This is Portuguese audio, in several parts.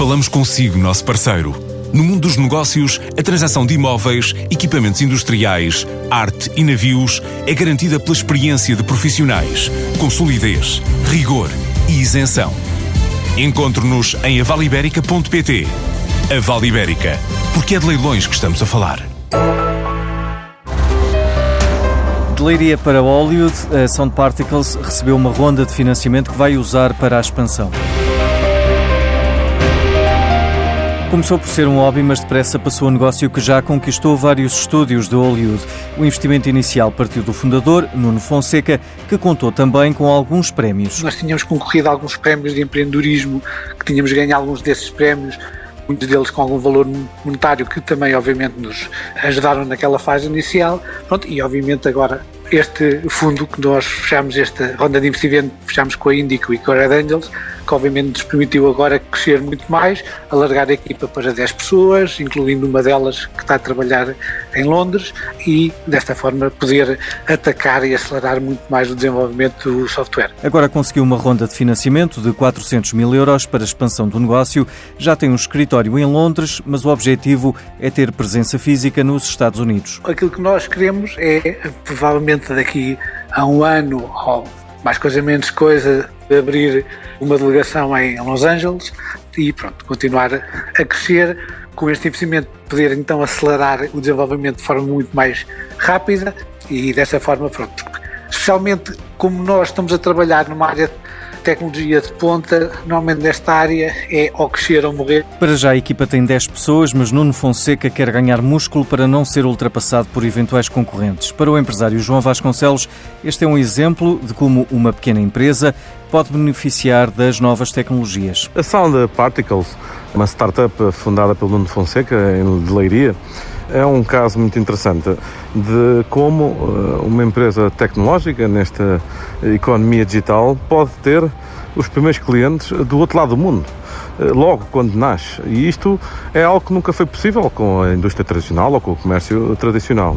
Falamos consigo, nosso parceiro. No mundo dos negócios, a transação de imóveis, equipamentos industriais, arte e navios é garantida pela experiência de profissionais, com solidez, rigor e isenção. Encontre-nos em avaliberica.pt. A Vale Ibérica, porque é de leilões que estamos a falar. De Leiria para Hollywood, a Sound Particles recebeu uma ronda de financiamento que vai usar para a expansão. Começou por ser um hobby, mas depressa passou a negócio que já conquistou vários estúdios de Hollywood. O investimento inicial partiu do fundador, Nuno Fonseca, que contou também com alguns prémios. Nós tínhamos concorrido a alguns prémios de empreendedorismo, que tínhamos ganho alguns desses prémios, muitos deles com algum valor monetário, que também, obviamente, nos ajudaram naquela fase inicial. Pronto, e, obviamente, agora este fundo que nós fechamos, esta ronda de investimento, fechamos com a Indico e com a Red Angels, que obviamente nos permitiu agora crescer muito mais, alargar a equipa para 10 pessoas, incluindo uma delas que está a trabalhar em Londres, e desta forma poder atacar e acelerar muito mais o desenvolvimento do software. Agora conseguiu uma ronda de financiamento de 400 mil euros para a expansão do negócio, já tem um escritório em Londres, mas o objetivo é ter presença física nos Estados Unidos. Aquilo que nós queremos é, provavelmente daqui a um ano, ou mais coisa menos coisa, abrir uma delegação em Los Angeles e pronto, continuar a crescer. Com este investimento, poder então acelerar o desenvolvimento de forma muito mais rápida e dessa forma, pronto, especialmente como nós estamos a trabalhar numa área tecnologia de ponta, normalmente nesta área, é ou crescer ou morrer. Para já a equipa tem 10 pessoas, mas Nuno Fonseca quer ganhar músculo para não ser ultrapassado por eventuais concorrentes. Para o empresário João Vasconcelos, este é um exemplo de como uma pequena empresa pode beneficiar das novas tecnologias. A Sound Particles, uma startup fundada pelo Nuno Fonseca, em Leiria, é um caso muito interessante de como eh, uma empresa tecnológica nesta economia digital pode ter os primeiros clientes do outro lado do mundo eh, logo quando nasce. E isto é algo que nunca foi possível com a indústria tradicional ou com o comércio tradicional.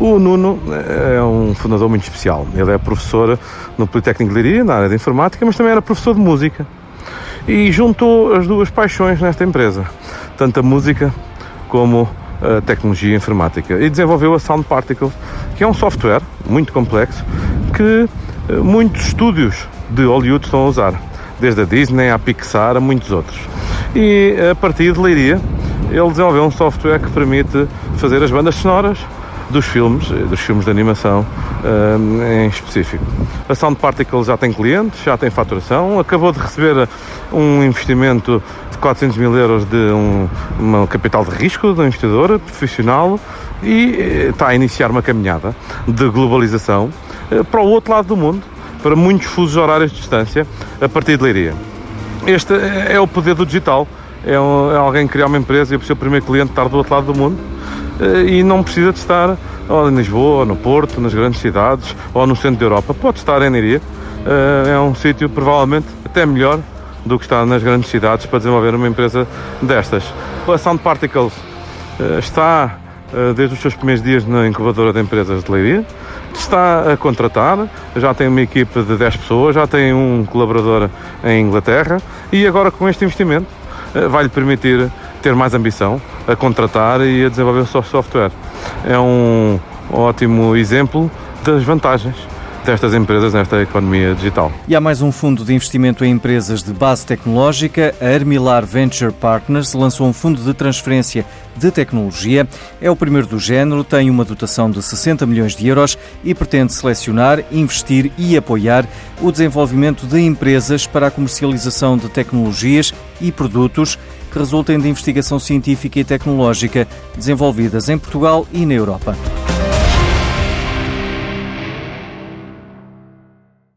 O Nuno eh, é um fundador muito especial. Ele é professor no Politécnico de Liria, na área de informática, mas também era professor de música. E juntou as duas paixões nesta empresa, tanto a música como a tecnologia informática e desenvolveu a Sound Particles, que é um software muito complexo que eh, muitos estúdios de Hollywood estão a usar, desde a Disney à Pixar a muitos outros. E a partir de Leiria, ele desenvolveu um software que permite fazer as bandas sonoras dos filmes, eh, dos filmes de animação eh, em específico. A Sound Particles já tem clientes, já tem faturação, acabou de receber um investimento de 400 mil euros de um, um capital de risco de um investidor profissional e eh, está a iniciar uma caminhada de globalização para o outro lado do mundo, para muitos fusos horários de distância, a partir de Leiria. Este é o poder do digital. É, um, é alguém criar uma empresa e o seu primeiro cliente estar do outro lado do mundo eh, e não precisa de estar ou em Lisboa, ou no Porto, nas grandes cidades ou no centro da Europa. Pode estar em Leiria. Eh, é um sítio provavelmente até melhor do que estar nas grandes cidades para desenvolver uma empresa destas. A Sound Particles eh, está desde os seus primeiros dias na incubadora de empresas de Leiria. Está a contratar, já tem uma equipe de 10 pessoas, já tem um colaborador em Inglaterra e agora com este investimento vai-lhe permitir ter mais ambição a contratar e a desenvolver o seu software. É um ótimo exemplo das vantagens destas empresas nesta economia digital. E há mais um fundo de investimento em empresas de base tecnológica. A Armilar Venture Partners lançou um fundo de transferência de tecnologia. É o primeiro do género, tem uma dotação de 60 milhões de euros e pretende selecionar, investir e apoiar o desenvolvimento de empresas para a comercialização de tecnologias e produtos que resultem de investigação científica e tecnológica desenvolvidas em Portugal e na Europa.